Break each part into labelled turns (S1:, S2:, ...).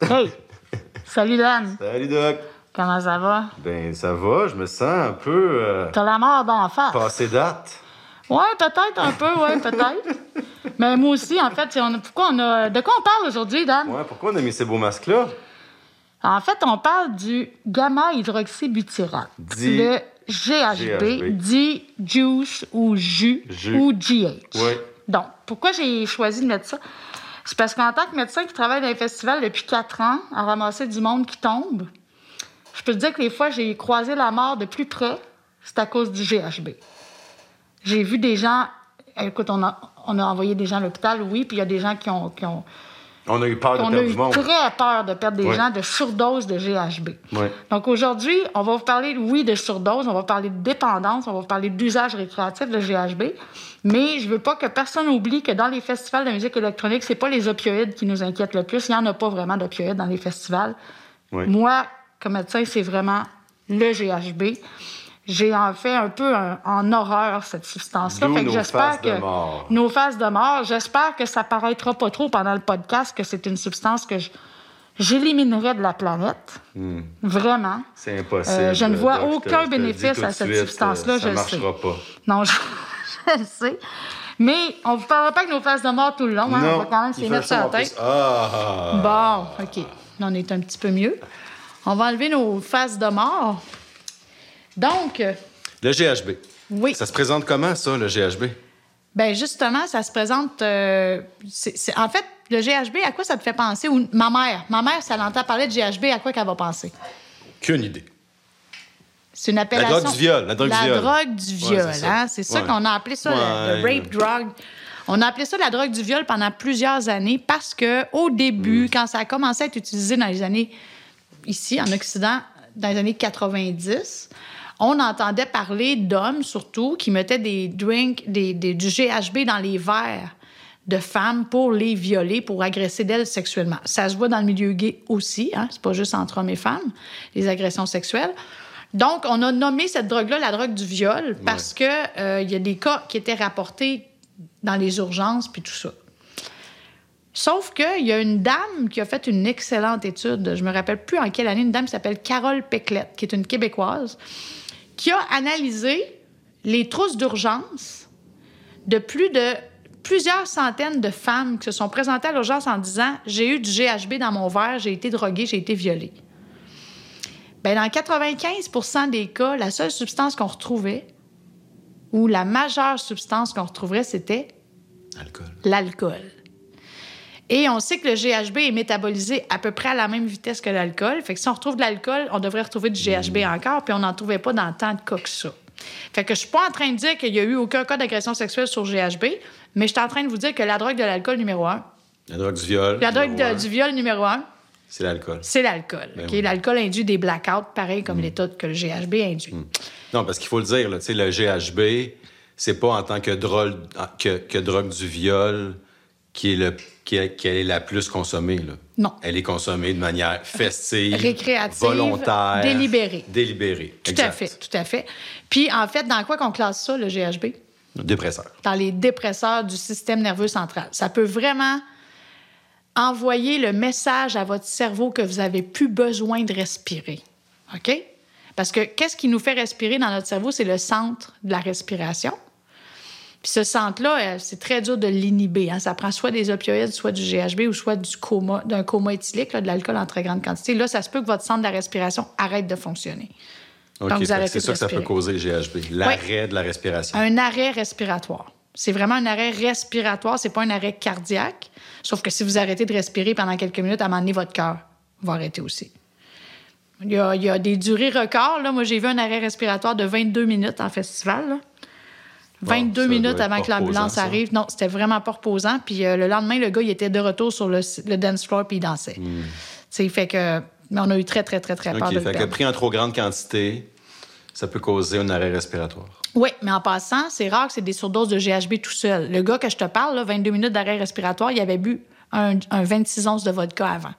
S1: Hey! Salut Dan!
S2: Salut Doc.
S1: Comment ça va?
S2: Ben ça va, je me sens un peu euh,
S1: T'as la mort d'en face.
S2: passé date.
S1: Ouais, peut-être un peu, ouais, peut-être. Mais moi aussi, en fait, on a- pourquoi on a. De quoi on parle aujourd'hui, Dan?
S2: Ouais, pourquoi on a mis ces beaux masques-là?
S1: En fait, on parle du gamma-hydroxybutyrate.
S2: Dit-
S1: Le GHB,
S2: GHB.
S1: dit juice ou jus
S2: Jus.
S1: ou GH.
S2: Ouais.
S1: Donc, pourquoi j'ai choisi de mettre ça? C'est parce qu'en tant que médecin qui travaille dans les festivals depuis quatre ans, à ramasser du monde qui tombe, je peux te dire que les fois, j'ai croisé la mort de plus près, c'est à cause du GHB. J'ai vu des gens. Écoute, on a, envoyé des gens à l'hôpital, oui, puis il y a des gens qui ont,
S2: On a eu peur de
S1: on a
S2: perdre du monde.
S1: très peur de perdre des gens de surdose de GHB. Donc aujourd'hui, on va vous parler, oui, de surdose, on va parler de dépendance, on va vous parler d'usage récréatif de GHB, mais je veux pas que personne oublie que dans les festivals de musique électronique, c'est pas les opioïdes qui nous inquiètent le plus. Il y en a pas vraiment d'opioïdes dans les festivals. Moi, comme médecin, c'est vraiment le GHB. J'ai en fait un peu un- en horreur cette substance-là. Fait que
S2: nos
S1: j'espère
S2: faces de
S1: que
S2: mort.
S1: nos phases de mort. J'espère que ça paraîtra pas trop pendant le podcast que c'est une substance que je- j'éliminerai de la planète. Vraiment.
S2: C'est impossible.
S1: Euh, je ne vois aucun
S2: te
S1: bénéfice à cette
S2: suite,
S1: substance-là,
S2: euh,
S1: je
S2: Ça
S1: le
S2: marchera pas.
S1: Non, je, je le sais. Mais on ne vous parlera pas que nos phases de mort tout le long. hein. On va quand même
S2: il
S1: mettre sur la tête.
S2: plus. Ah!
S1: Bon, OK. On est un petit peu mieux. On va enlever nos faces de mort. Donc, euh,
S2: Le GHB.
S1: oui.
S2: Ça se présente comment, ça, le GHB?
S1: Ben justement, ça se présente. euh, en fait, le GHB, à quoi ça te fait penser? Ou ma mère. Ma mère, si elle entend parler de GHB, à quoi qu'elle va penser?
S2: Qu'une idée.
S1: C'est une appellation.
S2: drogue du viol, la drogue du viol.
S1: drogue du
S2: Ouais,
S1: viol,
S2: c'est ça.
S1: hein? C'est ça
S2: Ouais.
S1: qu'on a appelé ça, le- rape drug. On a appelé ça la drogue du viol pendant plusieurs années parce que au début,
S2: Mm.
S1: quand ça a commencé à être utilisé dans les années ici en Occident, dans les années 90, on entendait parler d'hommes surtout qui mettaient des drinks, des, des- du GHB dans les verres de femmes pour les violer, pour agresser d'elles sexuellement. Ça se voit dans le milieu gay aussi, hein? c'est pas juste entre hommes et femmes, les agressions sexuelles. Donc, on a nommé cette drogue-là la drogue du viol parce que euh, y a des cas qui étaient rapportés dans les urgences puis tout ça. Sauf qu'il y a une dame qui a fait une excellente étude, je me rappelle plus en quelle année, une dame qui s'appelle Carole Peclette, qui est une Québécoise, qui a analysé les trousses d'urgence de plus de plusieurs centaines de femmes qui se sont présentées à l'urgence en disant J'ai eu du GHB dans mon verre, j'ai été droguée, j'ai été violée. Ben, dans 95 des cas, la seule substance qu'on retrouvait, ou la majeure substance qu'on retrouverait, c'était
S2: Alcool.
S1: l'alcool. Et on sait que le GHB est métabolisé à peu près à la même vitesse que l'alcool. Fait que si on retrouve de l'alcool, on devrait retrouver du GHB encore, puis on n'en trouvait pas dans tant de cas que ça. Fait que je suis pas en train de dire qu'il y a eu aucun cas d'agression sexuelle sur GHB, mais je suis en train de vous dire que la drogue de l'alcool numéro un,
S2: La drogue du viol.
S1: la drogue de- du viol numéro un,
S2: C'est l'alcool.
S1: c'est l'alcool.
S2: Ben
S1: OK?
S2: oui.
S1: L'alcool induit des blackouts, pareil comme l'état que le GHB induit.
S2: Non, parce qu'il faut le dire, là, le GHB, c'est pas en tant que, drogue que, que drogue du viol qui est, le, qui est, la plus consommée. Là.
S1: Non.
S2: Elle est consommée de manière festive,
S1: Récréative,
S2: volontaire,
S1: délibérée.
S2: Délibérée.
S1: Tout à fait, tout à fait. Puis, en fait, dans quoi qu'on classe ça, le GHB?
S2: Dépresseur.
S1: dans les dépresseurs du système nerveux central. Ça peut vraiment envoyer le message à votre cerveau que vous avez plus besoin de respirer. OK? Parce que qu'est-ce qui nous fait respirer dans notre cerveau? C'est le centre de la respiration. Puis ce centre-là, euh, c'est très dur de l'inhiber. hein. Ça prend soit des opioïdes, soit du GHB ou soit du coma, d'un coma éthylique, là, de l'alcool en très grande quantité. Là, ça se peut que votre centre de la respiration arrête de fonctionner.
S2: OK,
S1: Donc, vous
S2: fait que
S1: arrêtez
S2: c'est
S1: de
S2: ça que ça peut causer le GHB. L'arrêt de la respiration.
S1: Un arrêt respiratoire. C'est vraiment un arrêt respiratoire, c'est pas un arrêt cardiaque. Sauf que si vous arrêtez de respirer pendant quelques minutes, à un moment donné, votre cœur va arrêter aussi. Il y a, il y a des durées records. Là. Moi, j'ai vu un arrêt respiratoire de 22 minutes en festival. là. 22
S2: ça doit
S1: minutes avant que l'ambulance arrive. Non, c'était vraiment pas reposant. Puis euh, le lendemain, le gars, il était de retour sur le, le dance floor puis il dansait. Tu sais, fait que... Mais on a eu très, très, très, très peur
S2: Hmm. OK,
S1: de
S2: fait que pris en trop grande quantité, ça peut causer un arrêt respiratoire.
S1: Oui, mais en passant, c'est rare que c'est des surdoses de GHB tout seul. Le gars que je te parle, là, 22 minutes d'arrêt respiratoire, il avait bu un, un 26 onces de vodka avant.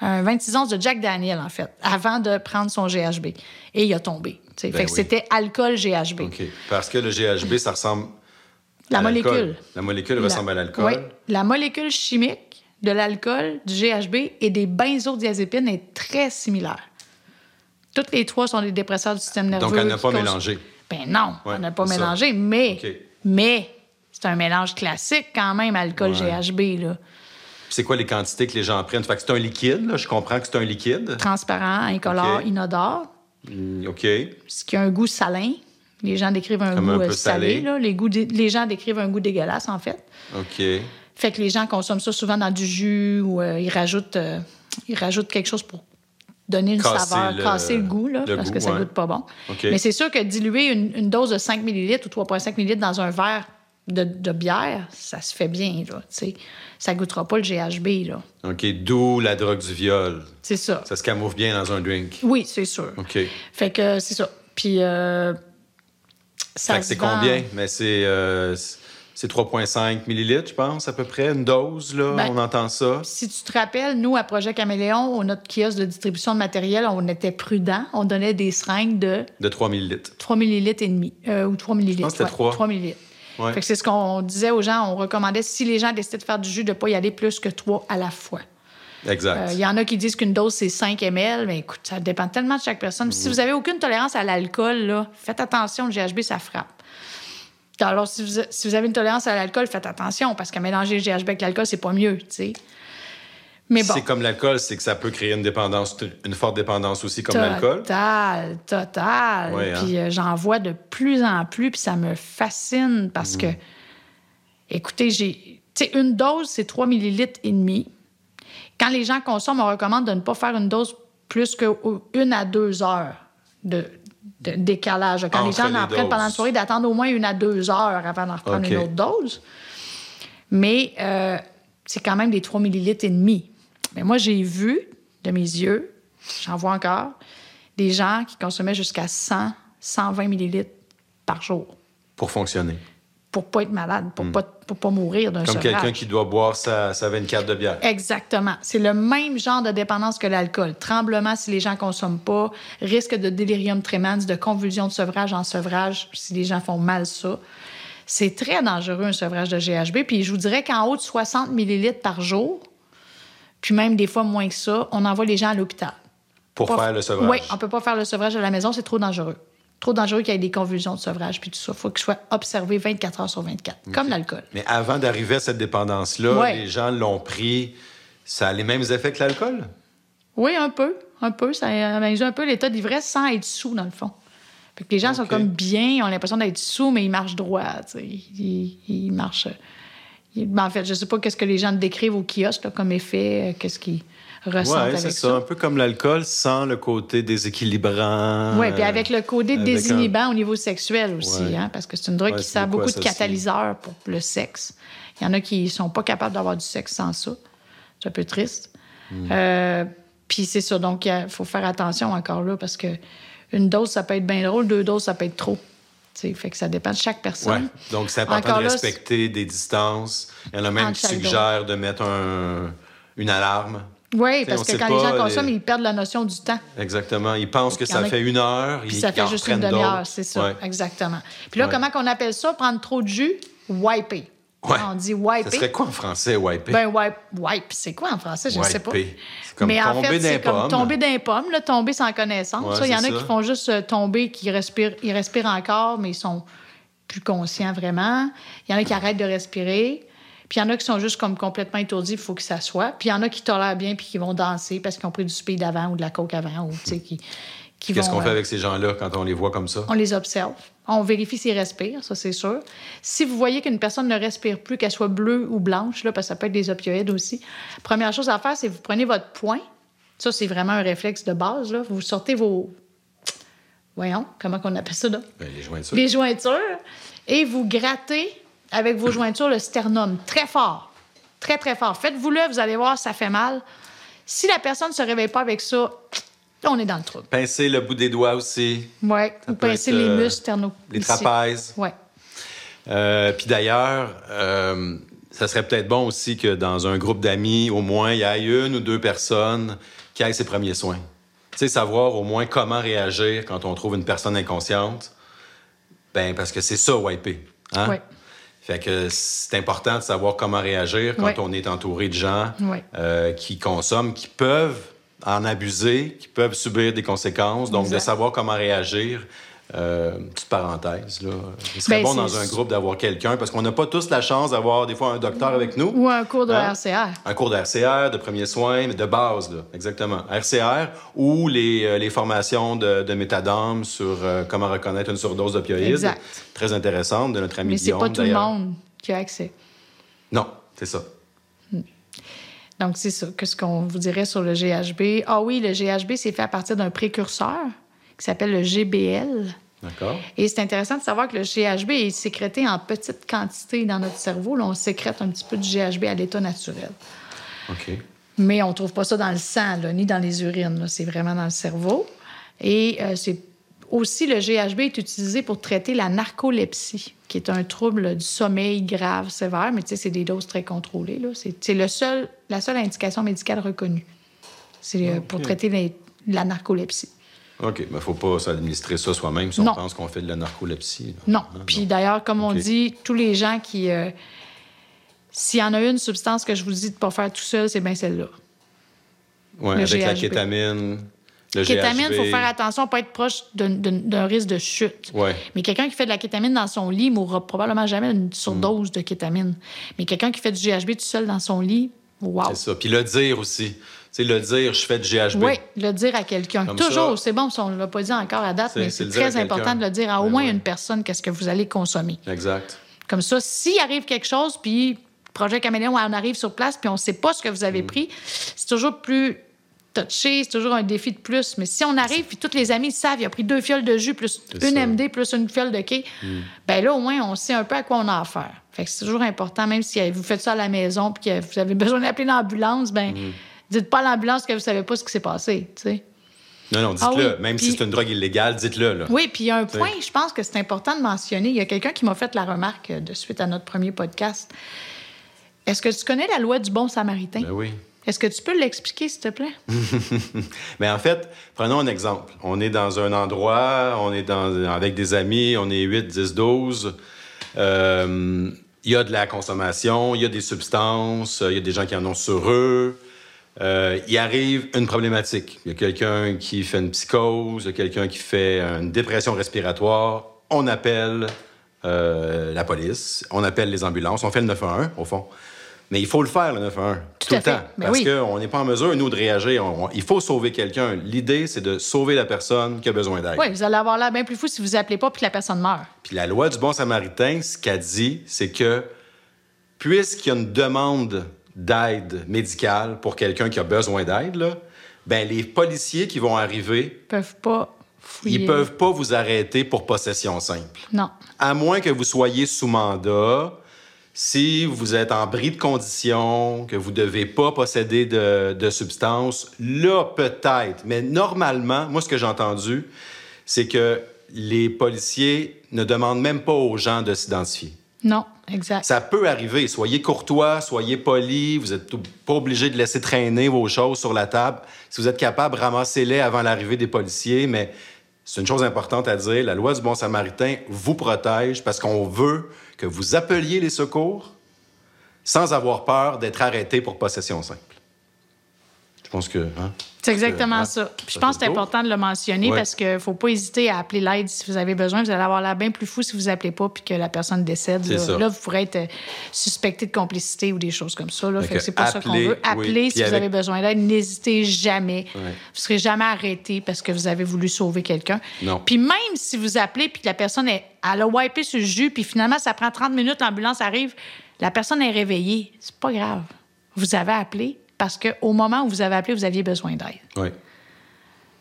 S1: Un 26 onces de Jack Daniel, en fait, avant de prendre son GHB. Et il a tombé.
S2: Ben
S1: fait que
S2: oui.
S1: c'était alcool GHB.
S2: Parce que le GHB, ça ressemble
S1: La
S2: à
S1: molécule.
S2: La molécule
S1: La-
S2: ressemble à l'alcool.
S1: Oui. La molécule chimique de l'alcool, du GHB et des benzodiazépines est très similaire. Toutes les trois sont des dépresseurs du système nerveux.
S2: Donc, elle n'a pas mélangé.
S1: Ben non,
S2: Ouais,
S1: on n'a pas
S2: ça.
S1: mélangé, mais, mais c'est un mélange classique quand même, alcool
S2: Ouais.
S1: GHB, là.
S2: C'est quoi les quantités que les gens prennent? Fait que c'est un liquide, là. Je comprends que c'est un liquide.
S1: Transparent, incolore, inodore,
S2: Mm, OK.
S1: ce qui a un goût salin. Les gens décrivent un
S2: Comme
S1: goût
S2: un
S1: euh,
S2: peu
S1: salé.
S2: salé.
S1: là. Les, goûts dé- les gens décrivent un goût dégueulasse, en fait.
S2: OK.
S1: Fait que les gens consomment ça souvent dans du jus ou euh, ils, rajoutent, euh, ils rajoutent quelque chose pour donner une
S2: Casser
S1: saveur,
S2: le-
S1: casser le goût, là,
S2: le
S1: parce
S2: goût,
S1: que ça
S2: ouais.
S1: goûte pas bon.
S2: OK.
S1: Mais c'est sûr que diluer une, une dose de 5 ml ou 3,5 ml dans un verre de, de bière, ça se fait bien, là, tu sais. Ça goûtera pas le GHB, là.
S2: OK. D'où la drogue du viol.
S1: C'est ça.
S2: Ça se camoufle bien dans un drink.
S1: Oui, c'est sûr.
S2: OK.
S1: Fait que c'est ça. Puis, euh, ça
S2: Fait que c'est
S1: vend-
S2: combien? Mais c'est euh, c'est 3,5 millilitres, je pense, à peu près, une dose, là.
S1: Ben,
S2: on entend ça.
S1: Si tu te rappelles, nous, à Projet Caméléon, au notre kiosque de distribution de matériel, on était prudents. On donnait des seringues de
S2: De 3 millilitres.
S1: 3 millilitres et demi, euh, ou 3 millilitres.
S2: pense que c'était
S1: ouais,
S2: 3.
S1: millilitres.
S2: Ouais.
S1: Fait que c'est ce qu'on disait aux gens. On recommandait, si les gens décidaient de faire du jus, de ne pas y aller plus que 3 à la fois.
S2: Exact.
S1: Euh, Il y en a qui disent qu'une dose, c'est 5 ml. Mais écoute, ça dépend tellement de chaque personne.
S2: Mm.
S1: Si vous avez aucune tolérance à l'alcool, là, faites attention, le GHB, ça frappe. Alors, si vous, si vous avez une tolérance à l'alcool, faites attention, parce que mélanger le GHB avec l'alcool, c'est pas mieux, tu sais. Mais bon.
S2: C'est comme l'alcool, c'est que ça peut créer une dépendance, une forte dépendance aussi, comme l'alcool.
S1: Total, total.
S2: Ouais, hein.
S1: Puis euh, j'en vois de plus en plus, puis ça me fascine parce
S2: Mm.
S1: que, écoutez, j'ai. Tu sais, une dose, c'est 3 millilitres et demi. Quand les gens consomment, on recommande de ne pas faire une dose plus qu'une à deux heures de, de décalage. Quand les gens
S2: les
S1: en prennent pendant la soirée, d'attendre au moins une à deux heures avant d'en reprendre une autre dose. Mais euh, c'est quand même des 3 millilitres et demi. Mais moi, j'ai vu de mes yeux, j'en vois encore, des gens qui consommaient jusqu'à 100, 120 millilitres par jour
S2: Pour fonctionner.
S1: pour pas être malade, pour pas pour pas mourir d'un.
S2: Comme quelqu'un qui doit boire sa, sa 24 de bière.
S1: Exactement. C'est le même genre de dépendance que l'alcool. Tremblement si les gens consomment pas, risque de délirium tremens, de convulsion de sevrage en sevrage si les gens font mal ça. C'est très dangereux un sevrage de GHB. Puis je vous dirais qu'en haut de 60 millilitres par jour, puis même des fois moins que ça, on envoie les gens à l'hôpital.
S2: Pour
S1: Pas-
S2: faire le sevrage.
S1: Oui, on peut pas faire le sevrage à la maison, c'est trop dangereux. Trop dangereux qu'il y ait des convulsions de sevrage puis tout ça. Il faut qu'il soit observé 24 heures sur 24, comme l'alcool.
S2: Mais avant d'arriver à cette dépendance-là,
S1: Ouais.
S2: les gens l'ont pris. Ça a les mêmes effets que l'alcool?
S1: Oui, un peu. Un peu. Ça améliore un peu l'état d'ivresse sans être sous, dans le fond. Fait que les gens sont comme bien, ont l'impression d'être sous, mais ils marchent droit. ils marchent. Ben, en fait, je sais pas qu'est-ce que les gens décrivent au kiosque là, comme effet, euh, qu'est-ce qu'ils ressentent avec
S2: c'est
S1: ça.
S2: ça. Un peu comme l'alcool, sans le côté déséquilibrant.
S1: Oui, puis avec le côté
S2: avec
S1: désinhibant au niveau sexuel aussi,
S2: Ouais.
S1: hein, parce que c'est une drogue
S2: Ouais,
S1: qui sert
S2: beaucoup
S1: beaucoup de
S2: associé.
S1: catalyseur pour le sexe. Il y en a qui sont pas capables d'avoir du sexe sans ça. C'est un peu triste.
S2: Hmm.
S1: Euh, puis c'est ça, donc il faut faire attention encore là, parce que une dose, ça peut être bien drôle, deux doses, ça peut être trop. Tu sais, fait que ça dépend de chaque
S2: Ouais.
S1: personne.
S2: Donc, c'est important
S1: Encore
S2: de
S1: là,
S2: respecter des distances. Il y en a même qui suggèrent de mettre un- une alarme.
S1: Oui,
S2: T'sais,
S1: parce que quand les gens
S2: les-
S1: consomment, ils perdent la notion du temps.
S2: Exactement. Ils pensent que ça
S1: a-
S2: fait une heure.
S1: Puis
S2: ils-
S1: ça fait juste une demi-heure, c'est ça.
S2: Ouais.
S1: Exactement. Puis là,
S2: Ouais.
S1: comment qu'on appelle ça, prendre trop de jus? Wiper.
S2: Ouais.
S1: On dit
S2: Ça
S1: wiper.
S2: serait quoi en français, wiper?
S1: Ben, wipe, wipe, c'est quoi en français? Je ne sais pas.
S2: C'est comme
S1: Mais en fait, c'est comme tomber d'un pomme, là, tomber sans connaissance.
S2: Ouais,
S1: Ça, Il y en a
S2: ça.
S1: qui font juste euh, tomber, qui respirent, ils respirent encore, mais ils sont plus conscients vraiment. Il y en a qui arrêtent de respirer. Puis il y en a qui sont juste comme complètement étourdis, il faut qu'ils s'assoient. Puis il y en a qui tolèrent bien puis qui vont danser parce qu'ils ont pris du speed avant ou de la coke avant ou tu sais, qui, qui
S2: Qu'est-ce qu'on fait
S1: euh,
S2: avec ces gens-là quand on les voit comme ça?
S1: on les observe. On vérifie s'ils respirent, ça c'est sûr. Si vous voyez qu'une personne ne respire plus, qu'elle soit bleue ou blanche, là, parce que ça peut être des opioïdes aussi, première chose à faire, c'est vous prenez votre poing. Ça, c'est vraiment un réflexe de base. Là. Vous sortez vos. Voyons, comment on appelle ça là?
S2: Ben, les jointures.
S1: Les jointures. Et vous grattez avec vos jointures le sternum très fort. Très, très fort. Faites-vous-le, vous allez voir, ça fait mal. Si la personne ne se réveille pas avec ça, on est dans le trouble.
S2: Pincer le bout des doigts aussi,
S1: Oui, ou pincer
S2: être,
S1: les
S2: euh,
S1: muscles
S2: les trapèzes.
S1: Oui.
S2: Euh, Puis d'ailleurs, euh, ça serait peut-être bon aussi que dans un groupe d'amis, au moins, il y ait une ou deux personnes qui aient ses premiers soins. Tu sais, savoir au moins comment réagir quand on trouve une personne inconsciente. Ben, parce que c'est ça, wiper. Hein?
S1: Ouais.
S2: Fait que c'est important de savoir comment réagir quand on est entouré de gens euh, qui consomment, qui peuvent en abuser, qui peuvent subir des conséquences. Donc, de savoir comment réagir. Euh, petite parenthèse, là. Il serait
S1: Ben,
S2: bon
S1: c'est-
S2: dans un groupe d'avoir quelqu'un, parce qu'on n'a pas tous la chance d'avoir des fois un docteur avec nous.
S1: Ou un cours de
S2: Hein?
S1: RCR.
S2: Un cours de RCR, de premiers soins, mais de base, là, exactement. RCR ou les, euh, les formations de, de métadome sur euh, comment reconnaître une surdose d'opioïdes. Très intéressante de notre ami
S1: Mais c'est
S2: Guillaume,
S1: pas tout le monde qui a accès.
S2: Non, c'est ça.
S1: Donc, c'est ça. Qu'est-ce qu'on vous dirait sur le GHB? Ah oui, le GHB, c'est fait à partir d'un précurseur qui s'appelle le GBL.
S2: D'accord?
S1: Et c'est intéressant de savoir que le GHB est sécrété en petite quantité dans notre cerveau. Là, on sécrète un petit peu du GHB à l'état naturel.
S2: OK.
S1: Mais on ne trouve pas ça dans le sang, là, ni dans les urines. C'est vraiment dans le cerveau. Et euh, c'est aussi, le GHB est utilisé pour traiter la narcolepsie, qui est un trouble du sommeil grave, sévère, mais tu sais, c'est des doses très contrôlées. c'est le seul, la seule indication médicale reconnue. C'est euh, pour traiter les- la narcolepsie.
S2: OK. Mais il ne faut pas s'administrer ça soi-même si
S1: Non.
S2: on pense qu'on fait de la narcolepsie. là.
S1: Non. Puis d'ailleurs, comme on dit, tous les gens qui. euh, S'il y en a une substance que je vous dis de ne pas faire tout seul, c'est bien celle-là. Le
S2: avec la
S1: GHB.
S2: kétamine, le
S1: Kétamine, il faut faire attention pas être proche d'un- risque de chute.
S2: Ouais.
S1: Mais quelqu'un qui fait de la kétamine dans son lit mourra probablement jamais d'une surdose de kétamine. Mais quelqu'un qui fait du GHB tout seul dans son lit, wow.
S2: C'est ça. Puis le dire aussi. Tu sais, le dire, je fais du GHB.
S1: Oui, le dire à quelqu'un. Toujours, c'est bon on ne l'a pas dit encore à date, mais
S2: c'est
S1: très important de le dire à au
S2: Ben
S1: moins
S2: ouais.
S1: une personne qu'est-ce que vous allez consommer.
S2: Exact.
S1: Comme ça, s'il arrive quelque chose, puis Projet Caméléon, on arrive sur place, puis on ne sait pas ce que vous
S2: Mm.
S1: avez pris, c'est toujours plus touché, c'est toujours un défi de plus. Mais si on arrive, puis tous les amis savent, il a pris deux fioles de jus, plus une
S2: ça. Mm.
S1: MD, plus une fiole de quai, ben là, au moins, on sait un peu à quoi on a affaire. Fait que c'est toujours important, même si vous faites ça à la maison, puis que vous avez besoin d'appeler l'ambulance, ben
S2: Mm.
S1: dites pas à l'ambulance que vous savez pas ce qui s'est passé, tu sais.
S2: Non, non,
S1: Ah
S2: dites-le.
S1: oui,
S2: Même si c'est une drogue illégale, dites-le.
S1: Oui, puis il y a un
S2: Oui.
S1: point, je pense que c'est important de mentionner. Il y a quelqu'un qui m'a fait la remarque de suite à notre premier podcast. Est-ce que tu connais la loi du bon samaritain?
S2: Ben oui.
S1: Est-ce que tu peux l'expliquer, s'il te plaît?
S2: Mais en fait, prenons un exemple. On est dans un endroit, on est avec des amis, on est 8, 10, 12. Euh, Il y a de la consommation, il y a des substances, il y a des gens qui en ont sur eux. Euh, il arrive une problématique. Il y a quelqu'un qui fait une psychose, il y a quelqu'un qui fait une dépression respiratoire. On appelle euh, la police, on appelle les ambulances, on fait le 911 au fond. Mais il faut le faire, le 911, tout,
S1: Tout
S2: le
S1: fait.
S2: temps. Parce
S1: oui.
S2: qu'on n'est pas en mesure, nous, de réagir. On- on- il faut sauver quelqu'un. L'idée, c'est de sauver la personne qui a besoin d'aide.
S1: Oui, vous allez avoir l'air bien plus fou si vous appelez pas puis que la personne meurt.
S2: Puis la loi du bon samaritain, ce qu'elle dit, c'est que puisqu'il y a une demande d'aide médicale pour quelqu'un qui a besoin d'aide, ben les policiers qui vont arriver,
S1: Ils peuvent pas fouiller.
S2: ils peuvent pas vous arrêter pour possession simple.
S1: Non.
S2: À moins que vous soyez sous mandat, si vous êtes en bris de condition, que vous ne devez pas posséder de, de substances, là, peut-être. Mais normalement, moi, ce que j'ai entendu, c'est que les policiers ne demandent même pas aux gens de s'identifier.
S1: Non, exact.
S2: Ça peut arriver. Soyez courtois, soyez poli. Vous n'êtes pas obligé de laisser traîner vos choses sur la table. Si vous êtes capable, ramassez-les avant l'arrivée des policiers. Mais c'est une chose importante à dire. La loi du bon samaritain vous protège parce qu'on veut que vous appeliez les secours sans avoir peur d'être arrêté pour possession simple. Je pense que... hein?
S1: C'est exactement
S2: hein,
S1: ça. Puis je pense que c'est important de le mentionner
S2: Ouais.
S1: parce qu'il ne faut pas hésiter à appeler l'aide si vous avez besoin. Vous allez avoir l'air bien plus fou si vous appelez pas puis que la personne décède. Là, vous pourrez être euh, suspecté de complicité ou des choses comme ça. Là.
S2: Fait que
S1: c'est pas ça qu'on veut. Appelez si vous avez besoin d'aide. N'hésitez jamais.
S2: Ouais.
S1: Vous ne serez jamais arrêté parce que vous avez voulu sauver quelqu'un.
S2: Non.
S1: Puis même si vous appelez puis que la personne est, elle a wipé sur le jus puis finalement ça prend 30 minutes, l'ambulance arrive, la personne est réveillée. C'est pas grave. Vous avez appelé parce qu'au moment où vous avez appelé, vous aviez besoin d'aide.
S2: Oui.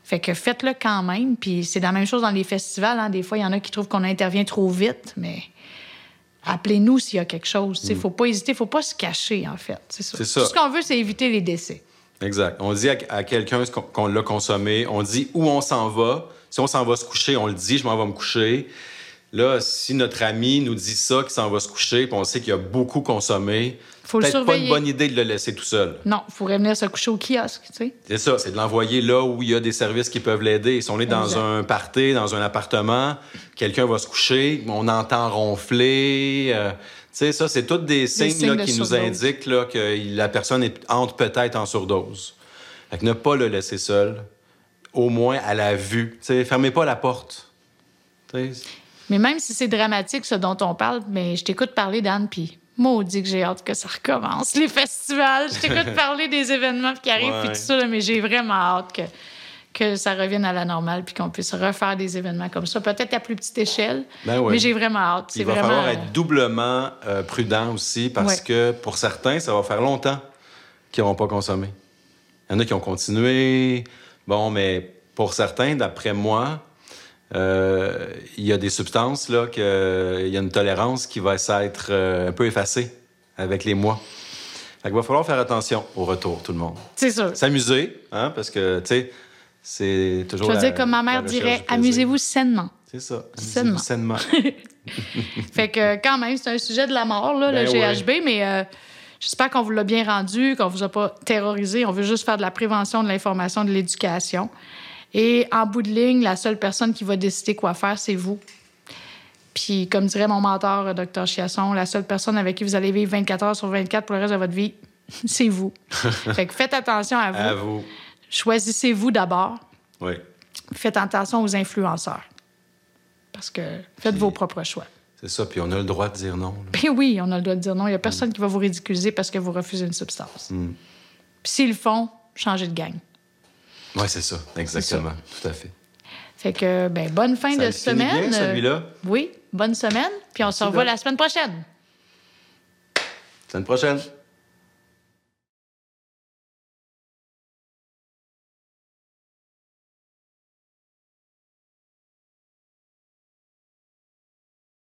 S1: Fait que faites-le quand même. Puis c'est la même chose dans les festivals. hein. Des fois, il y en a qui trouvent qu'on intervient trop vite, mais appelez-nous s'il y a quelque chose. Il ne faut pas hésiter, il ne faut pas se cacher, en fait. C'est ça.
S2: Mm.
S1: Tout ce qu'on veut, c'est éviter les décès.
S2: Exact. On dit à, à quelqu'un qu'on l'a consommé, on dit où on s'en va. Si on s'en va se coucher, on le dit, je m'en vais me coucher. Là, si notre ami nous dit ça, qu'il s'en va se coucher, puis on sait qu'il a beaucoup consommé,
S1: Faut le
S2: peut-être pas une bonne idée de le laisser tout seul.
S1: Non, il faudrait venir se coucher au kiosque, tu sais.
S2: C'est ça, c'est de l'envoyer là où il y a des services qui peuvent l'aider. Si on est dans
S1: Exact.
S2: un party, dans un appartement, quelqu'un va se coucher, on entend ronfler. euh, tu sais, ça, c'est tous des signes,
S1: signes
S2: là,
S1: de
S2: qui nous indiquent là, que la personne est, entre peut-être en surdose. Fait que ne pas le laisser seul, au moins à la vue. Tu sais, fermez pas la porte. Tu sais,
S1: Mais même si c'est dramatique, ce dont on parle, mais je t'écoute parler d'Anne, puis maudit que j'ai hâte que ça recommence, les festivals. Je t'écoute parler des événements qui arrivent, puis tout ça, là, mais j'ai vraiment hâte que, que ça revienne à la normale, puis qu'on puisse refaire des événements comme ça, peut-être à plus petite échelle,
S2: Ben ouais.
S1: mais j'ai vraiment hâte.
S2: Il va
S1: vraiment...
S2: falloir être doublement euh, prudent aussi parce
S1: Ouais.
S2: que pour certains, ça va faire longtemps qu'ils n'auront pas consommé. Il y en a qui ont continué. Bon, mais pour certains, d'après moi, euh, il y a des substances là que il y a une tolérance qui va s'être euh, un peu effacée avec les mois. Fait qu'il va falloir faire attention au retour, tout le monde.
S1: C'est sûr.
S2: S'amuser, hein, parce que, tu sais, c'est toujours.
S1: Je veux
S2: la-
S1: dire, comme ma mère dirait, amusez-vous sainement.
S2: C'est ça.
S1: Sainement.
S2: Amusez-vous sainement.
S1: Fait que quand même, c'est un sujet de la mort, là,
S2: Ben
S1: le
S2: ouais.
S1: GHB, mais euh, j'espère qu'on vous l'a bien rendu, qu'on vous a pas terrorisé. On veut juste faire de la prévention, de l'information, de l'éducation. Et en bout de ligne, la seule personne qui va décider quoi faire, c'est vous. Puis, comme dirait mon mentor, euh, Dr. Chiasson, la seule personne avec qui vous allez vivre 24 heures sur 24 pour le reste de votre vie, c'est vous. fait que faites attention à vous.
S2: à vous.
S1: Choisissez-vous d'abord.
S2: Oui.
S1: Faites attention aux influenceurs. Parce que faites vos propres choix.
S2: C'est ça, puis on a le droit de dire non. là.
S1: Ben oui, on a le droit de dire non. Il n'y a personne qui va vous ridiculiser parce que vous refusez une substance.
S2: Mm.
S1: Puis s'ils le font, changez de gang.
S2: Oui, c'est ça, exactement. Tout à fait.
S1: Fait que, ben, bonne fin
S2: Ça
S1: de semaine.
S2: bien, celui-là?
S1: Oui, bonne semaine. Puis on se revoit la semaine prochaine.
S2: Semaine prochaine.